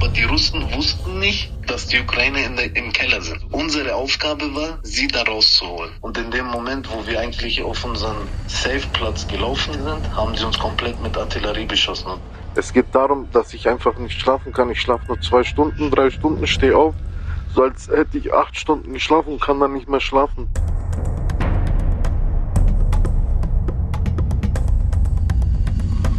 Aber die Russen wussten nicht, dass die Ukraine in der, im Keller sind. Unsere Aufgabe war, sie da rauszuholen. Und in dem Moment, wo wir eigentlich auf unseren Safe-Platz gelaufen sind, haben sie uns komplett mit Artillerie beschossen. Es geht darum, dass ich einfach nicht schlafen kann. Ich schlafe nur zwei Stunden, drei Stunden, stehe auf, so als hätte ich acht Stunden geschlafen und kann dann nicht mehr schlafen.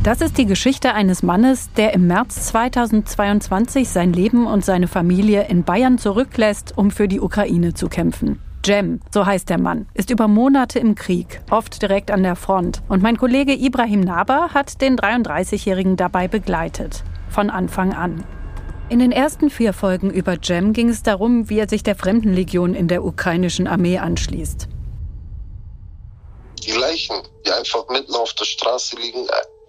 Das ist die Geschichte eines Mannes, der im März 2022 sein Leben und seine Familie in Bayern zurücklässt, um für die Ukraine zu kämpfen. Jem, so heißt der Mann, ist über Monate im Krieg, oft direkt an der Front. Und mein Kollege Ibrahim Naber hat den 33-Jährigen dabei begleitet. Von Anfang an. In den ersten vier Folgen über Jem ging es darum, wie er sich der Fremdenlegion in der ukrainischen Armee anschließt. Die Leichen, die einfach mitten auf der Straße liegen,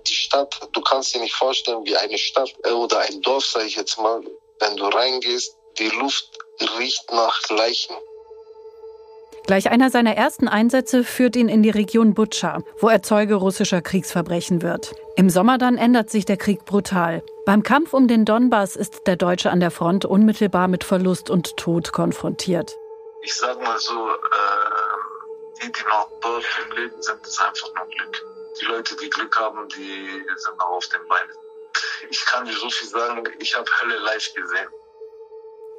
die Stadt, du kannst dir nicht vorstellen, wie eine Stadt äh, oder ein Dorf, sage ich jetzt mal, wenn du reingehst, die Luft riecht nach Leichen. Gleich einer seiner ersten Einsätze führt ihn in die Region Butscha, wo er Zeuge russischer Kriegsverbrechen wird. Im Sommer dann ändert sich der Krieg brutal. Beim Kampf um den Donbass ist der Deutsche an der Front unmittelbar mit Verlust und Tod konfrontiert. Ich sag mal so, äh, die, die noch dort leben, sind es einfach nur Glück die Leute, die Glück haben, die sind noch auf den Beinen. Ich kann dir so viel sagen, ich habe Hölle live gesehen.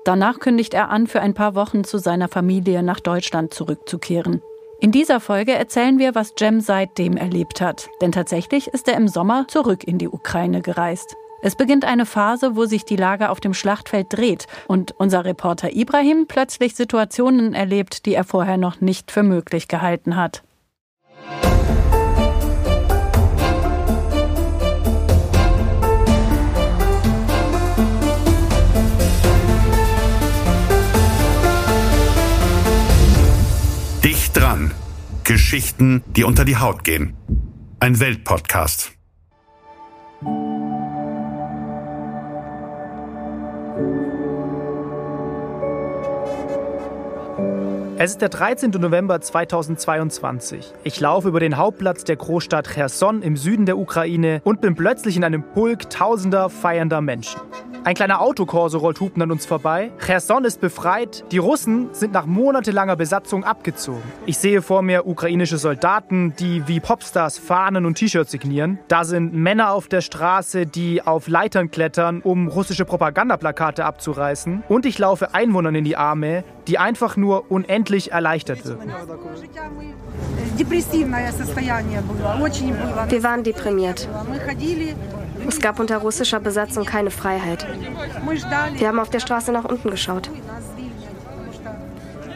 Danach kündigt er an, für ein paar Wochen zu seiner Familie nach Deutschland zurückzukehren. In dieser Folge erzählen wir, was Jem seitdem erlebt hat. Denn tatsächlich ist er im Sommer zurück in die Ukraine gereist. Es beginnt eine Phase, wo sich die Lage auf dem Schlachtfeld dreht und unser Reporter Ibrahim plötzlich Situationen erlebt, die er vorher noch nicht für möglich gehalten hat. Geschichten, die unter die Haut gehen. Ein Weltpodcast. Es ist der 13. November 2022. Ich laufe über den Hauptplatz der Großstadt Cherson im Süden der Ukraine und bin plötzlich in einem Pulk tausender feiernder Menschen. Ein kleiner Autokorso rollt hupend an uns vorbei. Cherson ist befreit. Die Russen sind nach monatelanger Besatzung abgezogen. Ich sehe vor mir ukrainische Soldaten, die wie Popstars Fahnen und T-Shirts signieren. Da sind Männer auf der Straße, die auf Leitern klettern, um russische Propagandaplakate abzureißen. Und ich laufe Einwohnern in die Arme, die einfach nur unendlich erleichtert wirken. Wir waren deprimiert. Es gab unter russischer Besatzung keine Freiheit. Wir haben auf der Straße nach unten geschaut.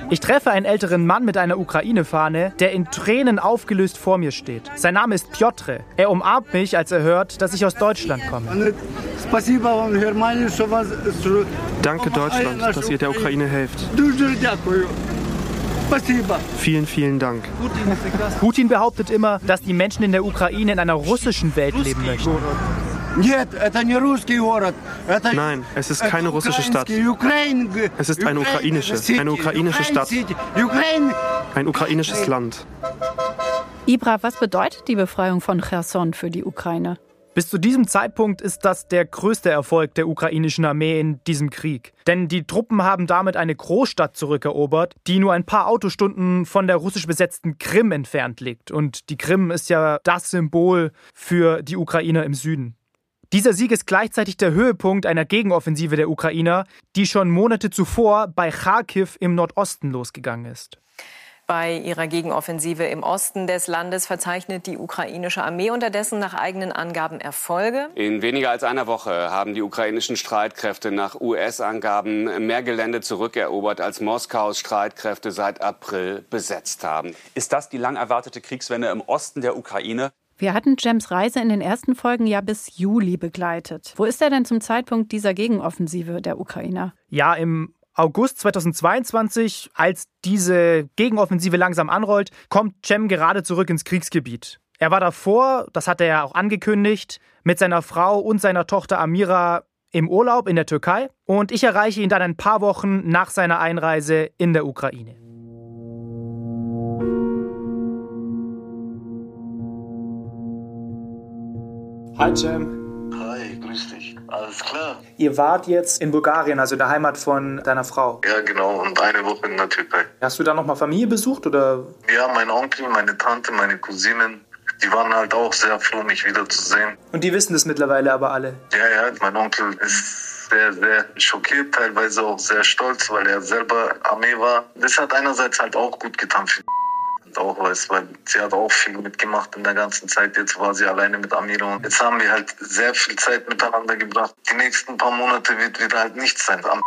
Ich treffe einen älteren Mann mit einer Ukraine-Fahne, der in Tränen aufgelöst vor mir steht. Sein Name ist Piotr. Er umarmt mich, als er hört, dass ich aus Deutschland komme. Danke Deutschland, dass ihr der Ukraine helft. Vielen, vielen Dank. Putin behauptet immer, dass die Menschen in der Ukraine in einer russischen Welt leben möchten. Nein, es ist keine russische Stadt. Es ist eine ukrainische, eine ukrainische Stadt. Ein ukrainisches Land. Ibra, was bedeutet die Befreiung von Cherson für die Ukraine? Bis zu diesem Zeitpunkt ist das der größte Erfolg der ukrainischen Armee in diesem Krieg. Denn die Truppen haben damit eine Großstadt zurückerobert, die nur ein paar Autostunden von der russisch besetzten Krim entfernt liegt. Und die Krim ist ja das Symbol für die Ukrainer im Süden. Dieser Sieg ist gleichzeitig der Höhepunkt einer Gegenoffensive der Ukrainer, die schon Monate zuvor bei Kharkiv im Nordosten losgegangen ist. Bei ihrer Gegenoffensive im Osten des Landes verzeichnet die ukrainische Armee unterdessen nach eigenen Angaben Erfolge. In weniger als einer Woche haben die ukrainischen Streitkräfte nach US-Angaben mehr Gelände zurückerobert, als Moskaus Streitkräfte seit April besetzt haben. Ist das die lang erwartete Kriegswende im Osten der Ukraine? Wir hatten Jems Reise in den ersten Folgen ja bis Juli begleitet. Wo ist er denn zum Zeitpunkt dieser Gegenoffensive der Ukrainer? Ja, im August 2022, als diese Gegenoffensive langsam anrollt, kommt Cem gerade zurück ins Kriegsgebiet. Er war davor, das hat er ja auch angekündigt, mit seiner Frau und seiner Tochter Amira im Urlaub in der Türkei und ich erreiche ihn dann ein paar Wochen nach seiner Einreise in der Ukraine. Hi Cem. Hi. grüß dich. Alles klar. Ihr wart jetzt in Bulgarien, also der Heimat von deiner Frau. Ja, genau, und eine Woche in der Türkei. Hast du da nochmal Familie besucht oder? Ja, mein Onkel, meine Tante, meine Cousinen, die waren halt auch sehr froh, mich wiederzusehen. Und die wissen das mittlerweile aber alle? Ja, ja, mein Onkel ist sehr, sehr schockiert, teilweise auch sehr stolz, weil er selber Armee war. Das hat einerseits halt auch gut getan für auch weiß, weil sie hat auch viel mitgemacht in der ganzen Zeit. Jetzt war sie alleine mit Amira und jetzt haben wir halt sehr viel Zeit miteinander gebracht. Die nächsten paar Monate wird wieder halt nichts sein. Am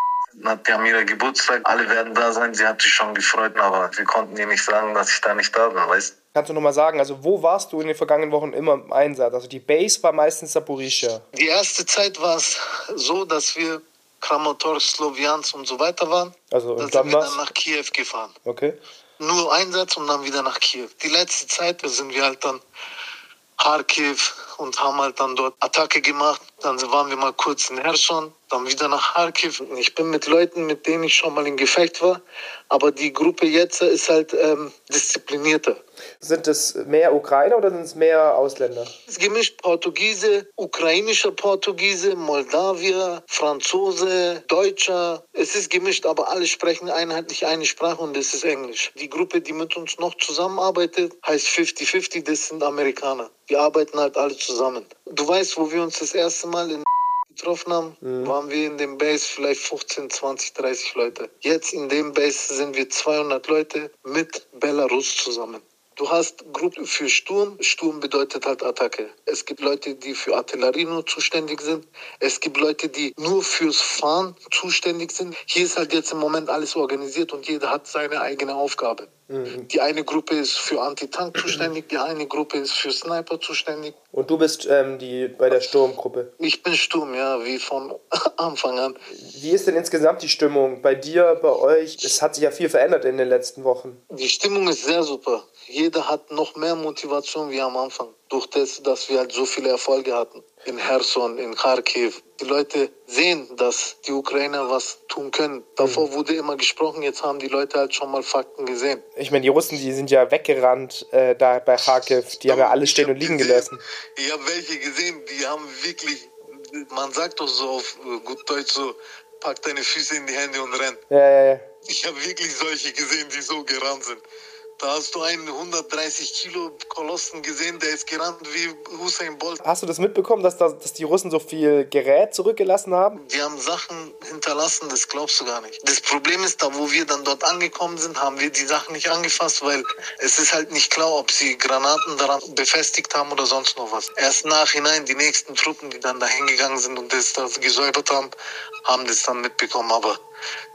hat die Amira Geburtstag, alle werden da sein. Sie hat sich schon gefreut, aber wir konnten ihr nicht sagen, dass ich da nicht da bin, weißt Kannst du nochmal sagen, also wo warst du in den vergangenen Wochen immer im Einsatz? Also die Base war meistens Zaporizhia. Die erste Zeit war es so, dass wir Kramatorsk, Sloviansk und so weiter waren. Also da sind wir dann nach Kiew gefahren. Okay. Nur Einsatz und dann wieder nach Kiew. Die letzte Zeit sind wir halt dann Kharkiv und haben halt dann dort Attacke gemacht. Dann waren wir mal kurz in Herson, dann wieder nach Kharkiv. Ich bin mit Leuten, mit denen ich schon mal in Gefecht war, aber die Gruppe jetzt ist halt ähm, disziplinierter. Sind es mehr Ukrainer oder sind es mehr Ausländer? Es ist gemischt Portugiese, ukrainischer Portugiese, Moldawier, Franzose, Deutscher. Es ist gemischt, aber alle sprechen einheitlich eine Sprache und das ist Englisch. Die Gruppe, die mit uns noch zusammenarbeitet, heißt 50-50, das sind Amerikaner. Wir arbeiten halt alle zusammen. Du weißt, wo wir uns das erste Mal in getroffen haben, mhm. waren wir in dem Base vielleicht 15, 20, 30 Leute. Jetzt in dem Base sind wir 200 Leute mit Belarus zusammen. Du hast Gruppe für Sturm. Sturm bedeutet halt Attacke. Es gibt Leute, die für Artillerie nur zuständig sind. Es gibt Leute, die nur fürs Fahren zuständig sind. Hier ist halt jetzt im Moment alles organisiert und jeder hat seine eigene Aufgabe. Mhm. Die eine Gruppe ist für Antitank zuständig, die eine Gruppe ist für Sniper zuständig. Und du bist ähm, die bei der Sturmgruppe? Ich bin Sturm, ja, wie von Anfang an. Wie ist denn insgesamt die Stimmung bei dir, bei euch? Es hat sich ja viel verändert in den letzten Wochen. Die Stimmung ist sehr super jeder hat noch mehr Motivation wie am Anfang. Durch das, dass wir halt so viele Erfolge hatten. In Herson, in Kharkiv. Die Leute sehen, dass die Ukrainer was tun können. Davor mhm. wurde immer gesprochen, jetzt haben die Leute halt schon mal Fakten gesehen. Ich meine, die Russen, die sind ja weggerannt äh, da bei Kharkiv. Die haben ja alles stehen und liegen gesehen, gelassen. Ich habe welche gesehen, die haben wirklich, man sagt doch so auf gut Deutsch so, pack deine Füße in die Hände und renn. Ja, ja, ja. Ich habe wirklich solche gesehen, die so gerannt sind. Da hast du einen 130 Kilo Kolossen gesehen, der ist gerannt wie Hussein Bolt. Hast du das mitbekommen, dass, da, dass die Russen so viel Gerät zurückgelassen haben? Die haben Sachen hinterlassen, das glaubst du gar nicht. Das Problem ist, da wo wir dann dort angekommen sind, haben wir die Sachen nicht angefasst, weil es ist halt nicht klar, ob sie Granaten daran befestigt haben oder sonst noch was. Erst nachhinein, die nächsten Truppen, die dann da hingegangen sind und das, das gesäubert haben, haben das dann mitbekommen. Aber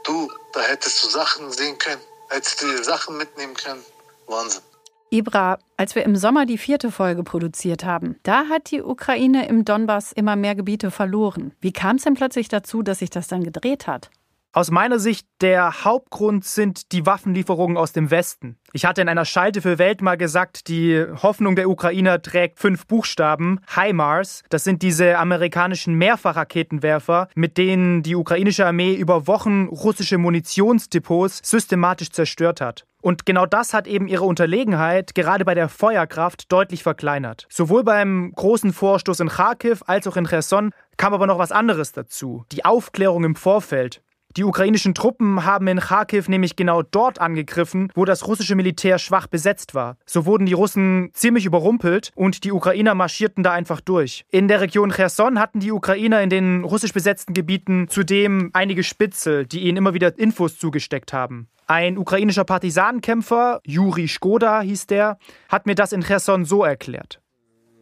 du, da hättest du Sachen sehen können, hättest du Sachen mitnehmen können. Wahnsinn. Ibra, als wir im Sommer die vierte Folge produziert haben, da hat die Ukraine im Donbass immer mehr Gebiete verloren. Wie kam es denn plötzlich dazu, dass sich das dann gedreht hat? Aus meiner Sicht der Hauptgrund sind die Waffenlieferungen aus dem Westen. Ich hatte in einer Schalte für Welt mal gesagt, die Hoffnung der Ukrainer trägt fünf Buchstaben. HIMARS, das sind diese amerikanischen Mehrfachraketenwerfer, mit denen die ukrainische Armee über Wochen russische Munitionsdepots systematisch zerstört hat. Und genau das hat eben ihre Unterlegenheit gerade bei der Feuerkraft deutlich verkleinert. Sowohl beim großen Vorstoß in Kharkiv als auch in Cherson kam aber noch was anderes dazu. Die Aufklärung im Vorfeld. Die ukrainischen Truppen haben in Kharkiv nämlich genau dort angegriffen, wo das russische Militär schwach besetzt war. So wurden die Russen ziemlich überrumpelt und die Ukrainer marschierten da einfach durch. In der Region Cherson hatten die Ukrainer in den russisch besetzten Gebieten zudem einige Spitzel, die ihnen immer wieder Infos zugesteckt haben. Ein ukrainischer Partisanenkämpfer, Juri Skoda hieß der, hat mir das in Cherson so erklärt.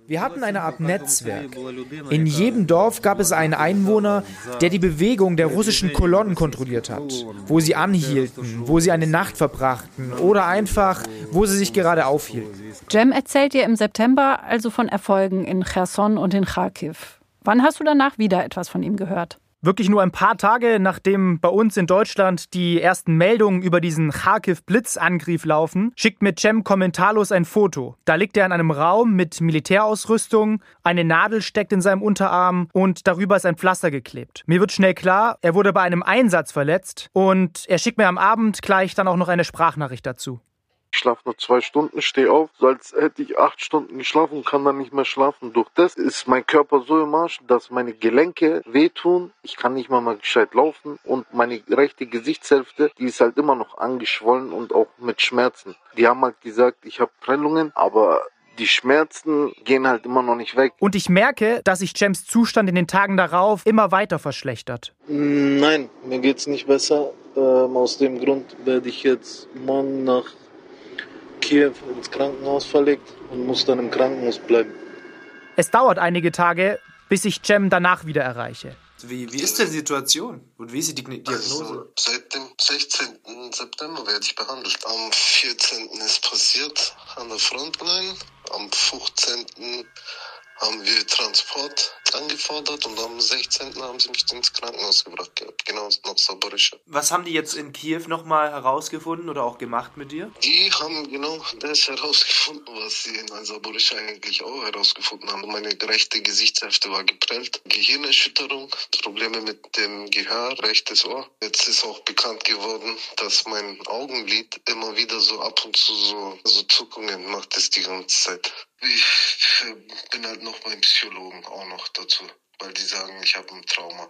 Wir hatten eine Art Netzwerk. In jedem Dorf gab es einen Einwohner, der die Bewegung der russischen Kolonnen kontrolliert hat, wo sie anhielten, wo sie eine Nacht verbrachten oder einfach, wo sie sich gerade aufhielten. Jem erzählt dir im September also von Erfolgen in Cherson und in Kharkiv. Wann hast du danach wieder etwas von ihm gehört? Wirklich nur ein paar Tage nachdem bei uns in Deutschland die ersten Meldungen über diesen Kharkiv-Blitzangriff laufen, schickt mir Cem kommentarlos ein Foto. Da liegt er in einem Raum mit Militärausrüstung, eine Nadel steckt in seinem Unterarm und darüber ist ein Pflaster geklebt. Mir wird schnell klar, er wurde bei einem Einsatz verletzt und er schickt mir am Abend gleich dann auch noch eine Sprachnachricht dazu. Ich schlafe nur zwei Stunden, stehe auf, so als hätte ich acht Stunden geschlafen und kann dann nicht mehr schlafen. Durch das ist mein Körper so im Arsch, dass meine Gelenke wehtun. Ich kann nicht mal mal gescheit laufen und meine rechte Gesichtshälfte, die ist halt immer noch angeschwollen und auch mit Schmerzen. Die haben halt gesagt, ich habe Prellungen, aber die Schmerzen gehen halt immer noch nicht weg. Und ich merke, dass sich Jems Zustand in den Tagen darauf immer weiter verschlechtert. Nein, mir geht's nicht besser. Ähm, aus dem Grund werde ich jetzt morgen nach Kiew ins Krankenhaus verlegt und muss dann im Krankenhaus bleiben. Es dauert einige Tage, bis ich Cem danach wieder erreiche. Wie, wie ist denn die Situation und wie ist die Diagnose? Also, seit dem 16. September werde ich behandelt. Am 14. ist passiert an der Frontline. Am 15 haben wir Transport angefordert und am 16. haben sie mich ins Krankenhaus gebracht, genau nach Saborische. Was haben die jetzt in Kiew nochmal herausgefunden oder auch gemacht mit dir? Die haben genau das herausgefunden, was sie in Saborische eigentlich auch herausgefunden haben. Meine rechte Gesichtshälfte war geprellt, Gehirnerschütterung, Probleme mit dem Gehör, rechtes Ohr. Jetzt ist auch bekannt geworden, dass mein Augenlid immer wieder so ab und zu so, so Zuckungen macht es die ganze Zeit. Ich bin halt noch beim Psychologen auch noch dazu, weil die sagen, ich habe ein Trauma.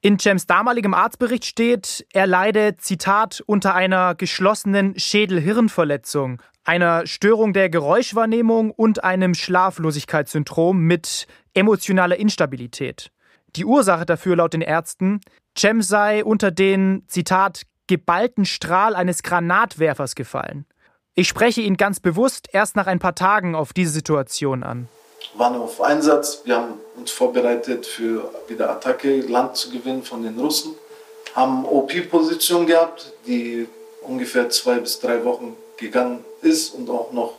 In Jems damaligem Arztbericht steht, er leide, Zitat, unter einer geschlossenen Schädel-Hirnverletzung, einer Störung der Geräuschwahrnehmung und einem Schlaflosigkeitssyndrom mit emotionaler Instabilität. Die Ursache dafür laut den Ärzten, Cem sei unter den, Zitat, geballten Strahl eines Granatwerfers gefallen. Ich spreche ihn ganz bewusst erst nach ein paar Tagen auf diese Situation an. Wir waren auf Einsatz, wir haben uns vorbereitet für wieder Attacke, Land zu gewinnen von den Russen, haben OP-Position gehabt, die ungefähr zwei bis drei Wochen gegangen ist und auch noch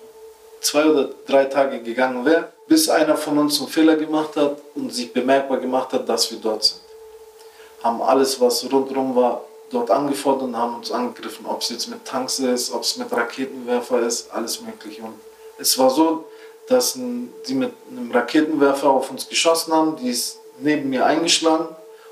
zwei oder drei Tage gegangen wäre, bis einer von uns einen Fehler gemacht hat und sich bemerkbar gemacht hat, dass wir dort sind. Haben alles, was rundherum war, dort angefordert und haben uns angegriffen, ob es jetzt mit Tanks ist, ob es mit Raketenwerfer ist, alles mögliche. Und es war so, dass sie mit einem Raketenwerfer auf uns geschossen haben, die ist neben mir eingeschlagen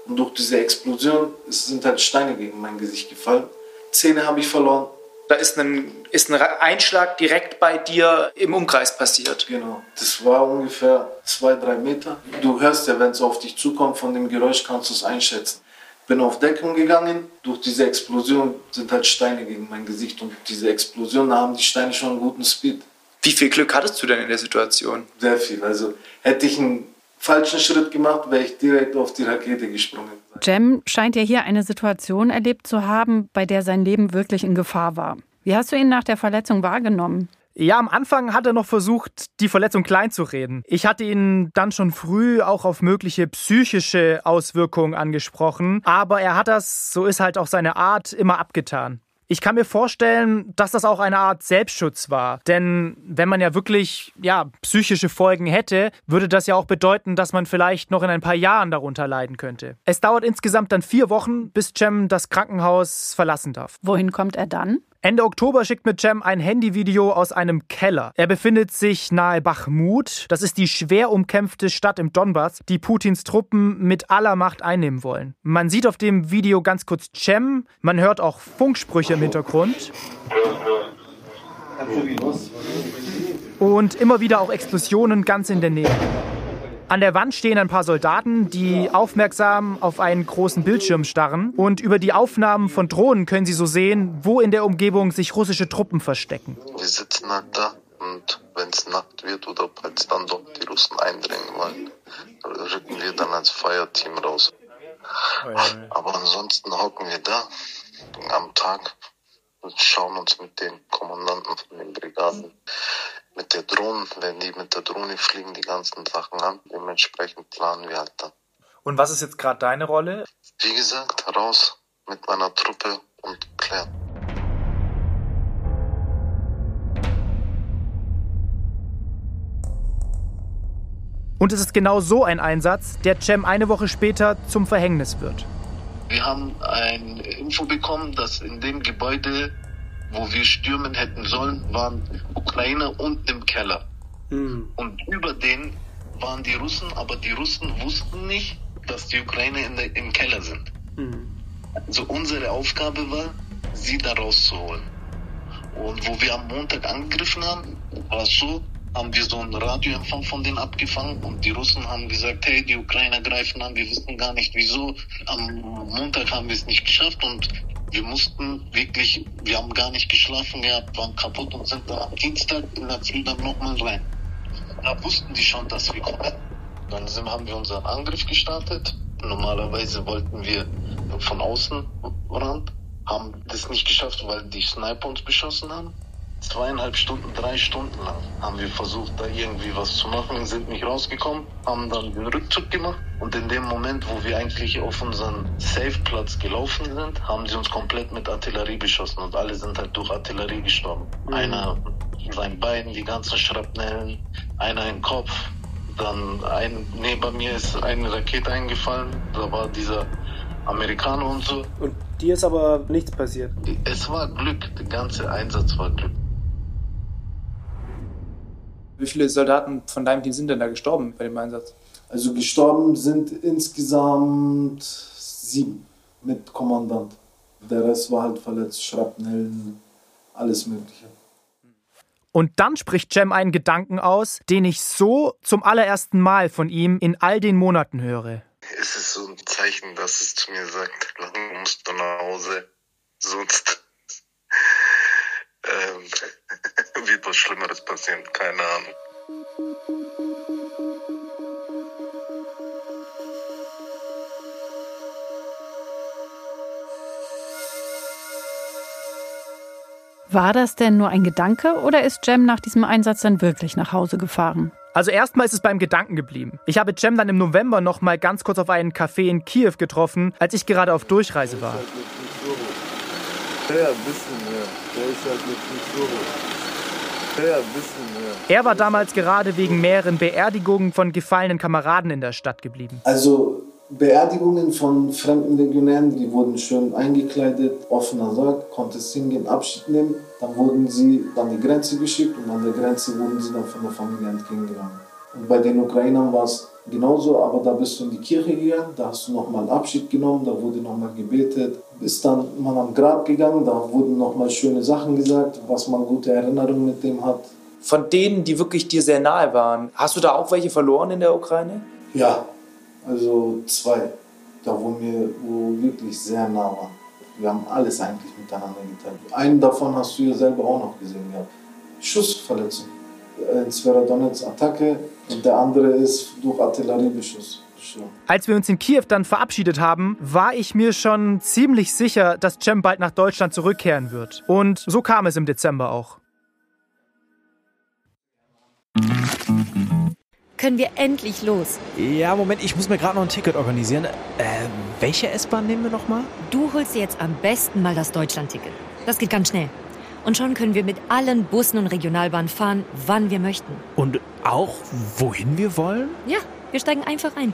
und durch diese Explosion sind halt Steine gegen mein Gesicht gefallen. Zähne habe ich verloren. Da ist ein, ist ein Einschlag direkt bei dir im Umkreis passiert. Genau, das war ungefähr zwei, drei Meter. Du hörst ja, wenn es auf dich zukommt, von dem Geräusch kannst du es einschätzen bin auf Deckung gegangen. Durch diese Explosion sind halt Steine gegen mein Gesicht und diese Explosion, da haben die Steine schon einen guten Speed. Wie viel Glück hattest du denn in der Situation? Sehr viel. Also hätte ich einen falschen Schritt gemacht, wäre ich direkt auf die Rakete gesprungen. Jem scheint ja hier eine Situation erlebt zu haben, bei der sein Leben wirklich in Gefahr war. Wie hast du ihn nach der Verletzung wahrgenommen? Ja, am Anfang hat er noch versucht, die Verletzung klein zu reden. Ich hatte ihn dann schon früh auch auf mögliche psychische Auswirkungen angesprochen, aber er hat das, so ist halt auch seine Art, immer abgetan. Ich kann mir vorstellen, dass das auch eine Art Selbstschutz war. Denn wenn man ja wirklich ja, psychische Folgen hätte, würde das ja auch bedeuten, dass man vielleicht noch in ein paar Jahren darunter leiden könnte. Es dauert insgesamt dann vier Wochen, bis Cem das Krankenhaus verlassen darf. Wohin kommt er dann? Ende Oktober schickt mir Cem ein Handyvideo aus einem Keller. Er befindet sich nahe Bachmut. Das ist die schwer umkämpfte Stadt im Donbass, die Putins Truppen mit aller Macht einnehmen wollen. Man sieht auf dem Video ganz kurz Cem. Man hört auch Funksprüche im Hintergrund. Und immer wieder auch Explosionen ganz in der Nähe. An der Wand stehen ein paar Soldaten, die aufmerksam auf einen großen Bildschirm starren. Und über die Aufnahmen von Drohnen können sie so sehen, wo in der Umgebung sich russische Truppen verstecken. Wir sitzen halt da und wenn es Nacht wird oder falls dann doch die Russen eindringen wollen, rücken wir dann als Feierteam raus. Aber ansonsten hocken wir da am Tag und schauen uns mit den Kommandanten von den Brigaden mit der Drohne, wenn die mit der Drohne fliegen, die ganzen Sachen an. Dementsprechend planen wir halt dann. Und was ist jetzt gerade deine Rolle? Wie gesagt, raus mit meiner Truppe und klären. Und es ist genau so ein Einsatz, der Cem eine Woche später zum Verhängnis wird. Wir haben ein Info bekommen, dass in dem Gebäude wo wir stürmen hätten sollen, waren Ukrainer unten im Keller. Mhm. Und über den waren die Russen, aber die Russen wussten nicht, dass die Ukrainer der, im Keller sind. Mhm. Also unsere Aufgabe war, sie da rauszuholen. Und wo wir am Montag angegriffen haben, war es so, haben wir so einen Radioempfang von denen abgefangen und die Russen haben gesagt, hey, die Ukrainer greifen an, wir wissen gar nicht wieso. Am Montag haben wir es nicht geschafft und wir mussten wirklich, wir haben gar nicht geschlafen gehabt, waren kaputt und sind dann am Dienstag in der Früh dann nochmal rein. Da wussten die schon, dass wir kommen. Dann sind, haben wir unseren Angriff gestartet. Normalerweise wollten wir von außen ran, haben das nicht geschafft, weil die Sniper uns beschossen haben zweieinhalb Stunden, drei Stunden lang haben wir versucht, da irgendwie was zu machen, sind nicht rausgekommen, haben dann den Rückzug gemacht und in dem Moment, wo wir eigentlich auf unseren Safe-Platz gelaufen sind, haben sie uns komplett mit Artillerie beschossen und alle sind halt durch Artillerie gestorben. Mhm. Einer sein Bein, die ganzen Schrapnellen, einer im Kopf, dann ein, neben mir ist eine Rakete eingefallen, da war dieser Amerikaner und so. Und dir ist aber nichts passiert? Es war Glück, der ganze Einsatz war Glück. Wie viele Soldaten von deinem Team sind denn da gestorben bei dem Einsatz? Also gestorben sind insgesamt sieben mit Kommandant. Der Rest war halt verletzt, Schrapnellen, alles Mögliche. Und dann spricht Cem einen Gedanken aus, den ich so zum allerersten Mal von ihm in all den Monaten höre. Es ist so ein Zeichen, dass es zu mir sagt, lang musst du nach Hause, sonst ähm, wird was Schlimmeres passieren, keine Ahnung. War das denn nur ein Gedanke oder ist Jem nach diesem Einsatz dann wirklich nach Hause gefahren? Also erstmal ist es beim Gedanken geblieben. Ich habe Cem dann im November noch mal ganz kurz auf einen Café in Kiew getroffen, als ich gerade auf Durchreise war. Er war damals gerade wegen mehreren Beerdigungen von gefallenen Kameraden in der Stadt geblieben. Also Beerdigungen von fremden Legionären, die wurden schön eingekleidet, offener Sarg, konnte es hingehen, Abschied nehmen. Dann wurden sie an die Grenze geschickt und an der Grenze wurden sie dann von der Familie entgegengenommen. Und bei den Ukrainern war es genauso, aber da bist du in die Kirche gegangen, da hast du nochmal Abschied genommen, da wurde nochmal gebetet. Bist dann mal am Grab gegangen, da wurden nochmal schöne Sachen gesagt, was man gute Erinnerungen mit dem hat. Von denen, die wirklich dir sehr nahe waren, hast du da auch welche verloren in der Ukraine? Ja, also zwei, da wo mir wo wirklich sehr nah waren. Wir haben alles eigentlich miteinander geteilt. Einen davon hast du ja selber auch noch gesehen gehabt. Schussverletzung. In Sverodonets Attacke und der andere ist durch Artilleriebeschuss. Als wir uns in Kiew dann verabschiedet haben, war ich mir schon ziemlich sicher, dass Cem bald nach Deutschland zurückkehren wird. Und so kam es im Dezember auch. können wir endlich los. Ja, Moment, ich muss mir gerade noch ein Ticket organisieren. Äh, welche S-Bahn nehmen wir nochmal? Du holst dir jetzt am besten mal das Deutschland-Ticket. Das geht ganz schnell. Und schon können wir mit allen Bussen und Regionalbahnen fahren, wann wir möchten. Und auch wohin wir wollen? Ja, wir steigen einfach ein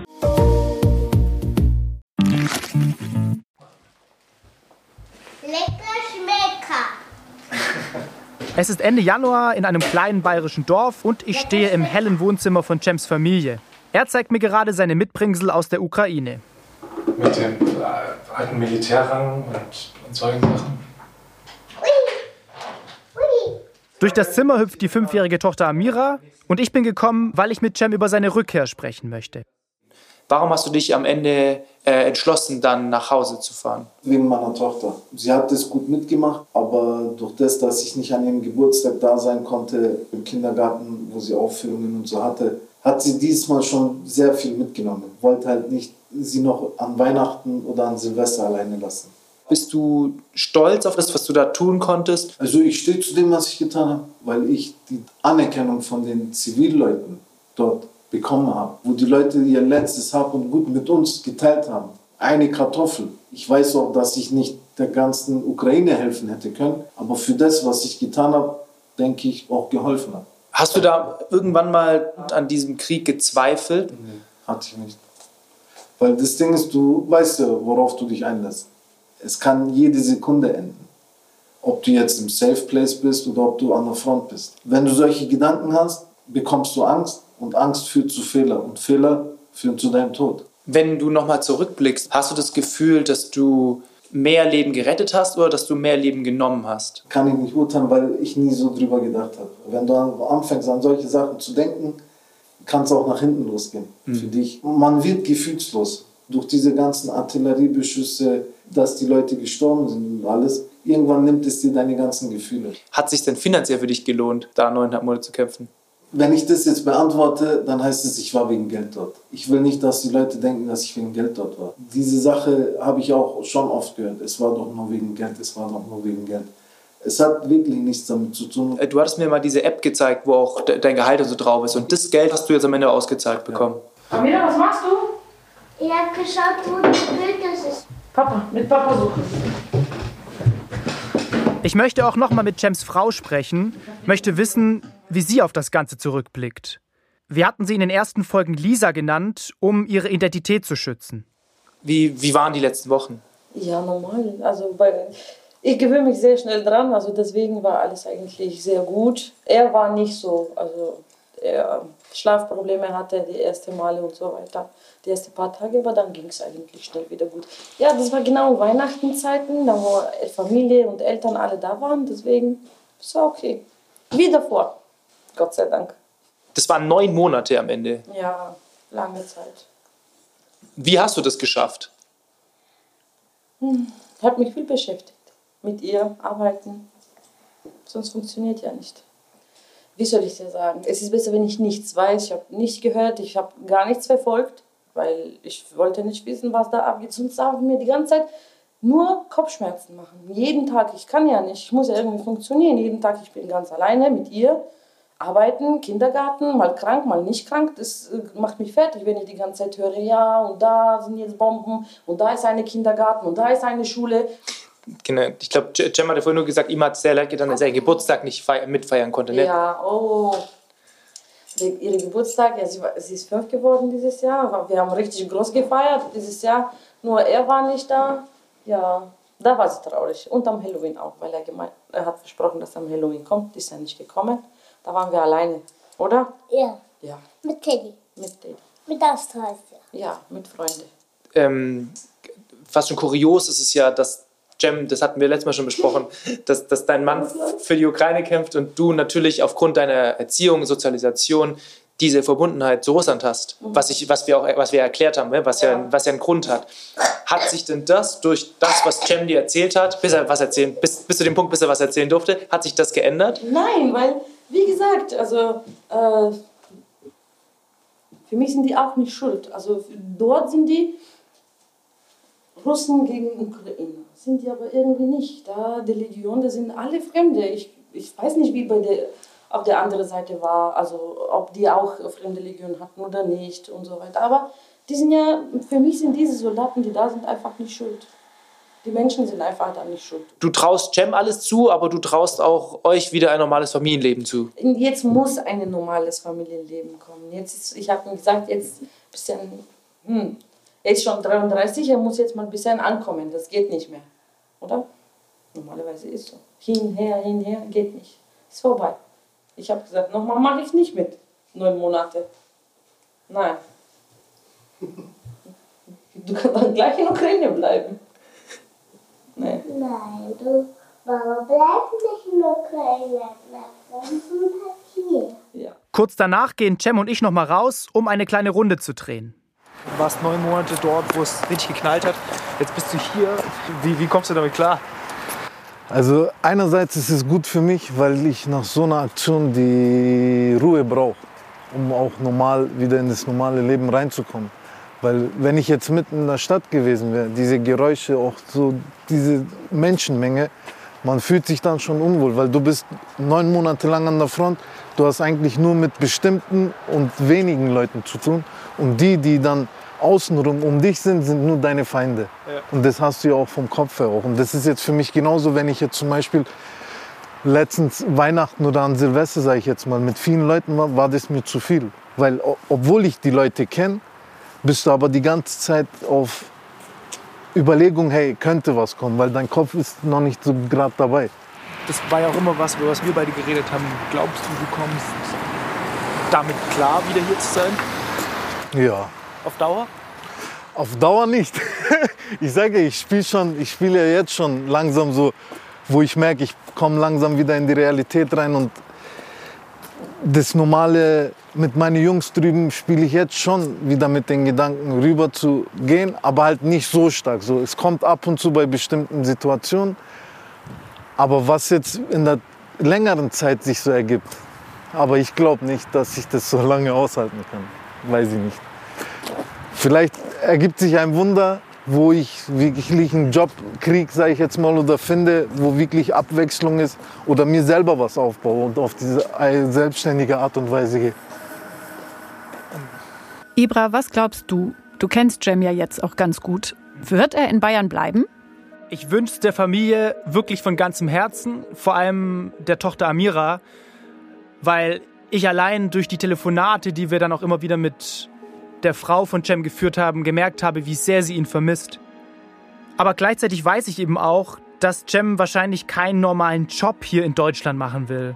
Es ist Ende Januar in einem kleinen bayerischen Dorf und ich stehe im hellen Wohnzimmer von Cems Familie. Er zeigt mir gerade seine Mitbringsel aus der Ukraine. Mit dem äh, alten Militärrang und, und solchen Sachen. Durch das Zimmer hüpft die fünfjährige Tochter Amira und ich bin gekommen, weil ich mit Cem über seine Rückkehr sprechen möchte. Warum hast du dich am Ende äh, entschlossen, dann nach Hause zu fahren? Wegen meiner Tochter. Sie hat das gut mitgemacht, aber durch das, dass ich nicht an ihrem Geburtstag da sein konnte, im Kindergarten, wo sie Aufführungen und so hatte, hat sie diesmal schon sehr viel mitgenommen. Wollte halt nicht sie noch an Weihnachten oder an Silvester alleine lassen. Bist du stolz auf das, was du da tun konntest? Also ich stehe zu dem, was ich getan habe, weil ich die Anerkennung von den Zivilleuten dort bekommen habe, wo die Leute ihr letztes Hab und Gut mit uns geteilt haben. Eine Kartoffel. Ich weiß auch, dass ich nicht der ganzen Ukraine helfen hätte können, aber für das, was ich getan habe, denke ich, auch geholfen hat. Hast du da irgendwann mal an diesem Krieg gezweifelt? Nee, hatte ich nicht. Weil das Ding ist, du weißt ja, worauf du dich einlässt. Es kann jede Sekunde enden. Ob du jetzt im Safe Place bist oder ob du an der Front bist. Wenn du solche Gedanken hast, bekommst du Angst und Angst führt zu Fehler und Fehler führen zu deinem Tod. Wenn du nochmal zurückblickst, hast du das Gefühl, dass du mehr Leben gerettet hast oder dass du mehr Leben genommen hast? Kann ich nicht urteilen, weil ich nie so drüber gedacht habe. Wenn du anfängst an solche Sachen zu denken, kann es auch nach hinten losgehen mhm. für dich. Man wird gefühlslos durch diese ganzen Artilleriebeschüsse, dass die Leute gestorben sind und alles. Irgendwann nimmt es dir deine ganzen Gefühle. Hat sich denn finanziell für dich gelohnt, da neuneinhalb Monate zu kämpfen? Wenn ich das jetzt beantworte, dann heißt es, ich war wegen Geld dort. Ich will nicht, dass die Leute denken, dass ich wegen Geld dort war. Diese Sache habe ich auch schon oft gehört. Es war doch nur wegen Geld, es war doch nur wegen Geld. Es hat wirklich nichts damit zu tun. Äh, du hattest mir mal diese App gezeigt, wo auch dein Gehalt und so drauf ist. Und das Geld hast du jetzt am Ende ausgezahlt bekommen. Ja. Amira, was machst du? Ich habe geschaut, wo das Bild ist. Papa, mit Papa suchen. Ich möchte auch noch mal mit Jems Frau sprechen, möchte wissen, wie sie auf das Ganze zurückblickt. Wir hatten sie in den ersten Folgen Lisa genannt, um ihre Identität zu schützen. Wie, wie waren die letzten Wochen? Ja, normal. Also bei, ich gewöhne mich sehr schnell dran, also deswegen war alles eigentlich sehr gut. Er war nicht so, also er Schlafprobleme hatte die ersten Male und so weiter, die ersten paar Tage, aber dann ging es eigentlich schnell wieder gut. Ja, das war genau Weihnachtenzeiten, da wo Familie und Eltern alle da waren, deswegen ist okay. Wie davor, Gott sei Dank. Das waren neun Monate am Ende. Ja, lange Zeit. Wie hast du das geschafft? Hm, hat mich viel beschäftigt mit ihr arbeiten. Sonst funktioniert ja nicht. Wie soll ich dir sagen? Es ist besser, wenn ich nichts weiß. Ich habe nicht gehört, ich habe gar nichts verfolgt, weil ich wollte nicht wissen, was da abgeht. Sonst haben mir die ganze Zeit nur Kopfschmerzen machen. Jeden Tag. Ich kann ja nicht. Ich muss ja irgendwie funktionieren. Jeden Tag. Ich bin ganz alleine mit ihr. Arbeiten, Kindergarten, mal krank, mal nicht krank. Das äh, macht mich fertig, wenn ich die ganze Zeit höre, ja, und da sind jetzt Bomben, und da ist eine Kindergarten, und da ist eine Schule genau, ich glaube, Cem hatte vorhin nur gesagt, ihm hat es sehr leid getan, dass er ihren Geburtstag nicht mitfeiern konnte. Ne? Ja, oh. Ihre Geburtstag, ja, sie, sie ist fünf geworden dieses Jahr. Wir haben richtig groß gefeiert dieses Jahr. Nur er war nicht da. Ja, da war sie traurig. Und am Halloween auch, weil er, gemeint, er hat versprochen, dass er am Halloween kommt. Ist er nicht gekommen. Da waren wir alleine, oder? Ja. Ja. Mit Teddy. Mit Teddy. Mit Astra Ja, mit Freunden. Ähm, fast schon kurios ist es ja, dass Jem, das hatten wir letztes Mal schon besprochen, dass, dass dein Mann für die Ukraine kämpft und du natürlich aufgrund deiner Erziehung, Sozialisation diese Verbundenheit zu Russland hast, mhm. was, ich, was, wir auch was wir erklärt haben, ne, was ja, was ja einen Grund hat. Hat sich denn das durch das, was Cem dir erzählt hat, bis er was erzählen, bis, bis zu dem Punkt, bis er was erzählen durfte, hat sich das geändert? Nein, weil, wie gesagt, also äh, für mich sind die auch nicht schuld. Also dort sind die Russen gegen Ukrainer sind die aber irgendwie nicht. Da die Legion, das sind alle Fremde. Ich, ich weiß nicht, wie bei der, auf der anderen Seite war, also ob die auch fremde Legion hatten oder nicht und so weiter. Aber die sind ja, für mich sind diese Soldaten, die da sind, einfach nicht schuld. Die Menschen sind einfach da nicht schuld. Du traust Cem alles zu, aber du traust auch euch wieder ein normales Familienleben zu. Jetzt muss ein normales Familienleben kommen. Jetzt ist, ich habe mir gesagt, jetzt ein bisschen, hm, er ist schon 33, er muss jetzt mal ein bisschen ankommen. Das geht nicht mehr. Oder? Normalerweise ist so. Hin, her, hin, her, geht nicht. Ist vorbei. Ich habe gesagt, nochmal mache ich nicht mit. Neun Monate. Nein. Du kannst dann gleich in Ukraine bleiben. Nein. Nein, du, Mama bleibt nicht in Ukraine, bleibt hier. Ja. Kurz danach gehen Cem und ich noch mal raus, um eine kleine Runde zu drehen. Du warst neun Monate dort, wo es richtig geknallt hat. Jetzt bist du hier. Wie, wie kommst du damit klar? Also einerseits ist es gut für mich, weil ich nach so einer Aktion die Ruhe brauche, um auch normal wieder in das normale Leben reinzukommen. Weil wenn ich jetzt mitten in der Stadt gewesen wäre, diese Geräusche, auch so diese Menschenmenge, man fühlt sich dann schon unwohl, weil du bist neun Monate lang an der Front, du hast eigentlich nur mit bestimmten und wenigen Leuten zu tun. Und die, die dann außenrum um dich sind, sind nur deine Feinde. Ja. Und das hast du ja auch vom Kopf her auch. Und das ist jetzt für mich genauso, wenn ich jetzt zum Beispiel letztens Weihnachten oder an Silvester, sage ich jetzt mal, mit vielen Leuten war, war das mir zu viel. Weil obwohl ich die Leute kenne, bist du aber die ganze Zeit auf Überlegung, hey, könnte was kommen, weil dein Kopf ist noch nicht so gerade dabei. Das war ja auch immer was, über was wir beide geredet haben. Glaubst du, du kommst damit klar, wieder hier zu sein? Ja. Auf Dauer? Auf Dauer nicht. ich sage, ich spiele schon, ich spiele ja jetzt schon langsam so, wo ich merke, ich komme langsam wieder in die Realität rein und das normale mit meinen Jungs drüben spiele ich jetzt schon wieder mit den Gedanken rüber zu gehen, aber halt nicht so stark. So, es kommt ab und zu bei bestimmten Situationen, aber was jetzt in der längeren Zeit sich so ergibt, aber ich glaube nicht, dass ich das so lange aushalten kann. Weiß ich nicht. Vielleicht ergibt sich ein Wunder, wo ich wirklich einen Job kriege, sage ich jetzt mal, oder finde, wo wirklich Abwechslung ist oder mir selber was aufbaue und auf diese selbstständige Art und Weise gehe. Ibra, was glaubst du? Du kennst Cem ja jetzt auch ganz gut. Wird er in Bayern bleiben? Ich wünsche der Familie wirklich von ganzem Herzen, vor allem der Tochter Amira, weil ich allein durch die Telefonate, die wir dann auch immer wieder mit der Frau von Cem geführt haben, gemerkt habe, wie sehr sie ihn vermisst. Aber gleichzeitig weiß ich eben auch, dass Cem wahrscheinlich keinen normalen Job hier in Deutschland machen will.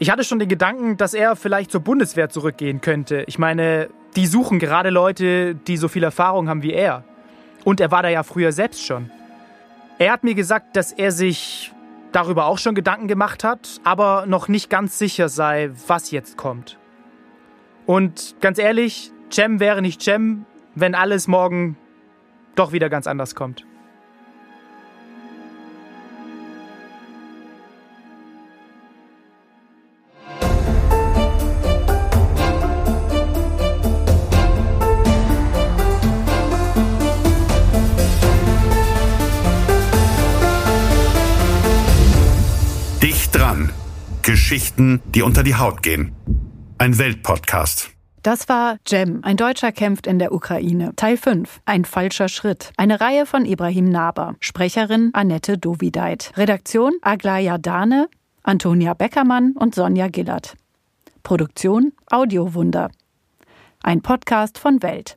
Ich hatte schon den Gedanken, dass er vielleicht zur Bundeswehr zurückgehen könnte. Ich meine, die suchen gerade Leute, die so viel Erfahrung haben wie er. Und er war da ja früher selbst schon. Er hat mir gesagt, dass er sich darüber auch schon Gedanken gemacht hat, aber noch nicht ganz sicher sei, was jetzt kommt. Und ganz ehrlich, Cem wäre nicht Cem, wenn alles morgen doch wieder ganz anders kommt. Geschichten, die unter die Haut gehen. Ein Weltpodcast. Das war Jem, ein Deutscher kämpft in der Ukraine. Teil 5, ein falscher Schritt. Eine Reihe von Ibrahim Naber. Sprecherin Annette Dovideit. Redaktion Aglaya Dane, Antonia Beckermann und Sonja Gillert. Produktion Audiowunder. Ein Podcast von Welt.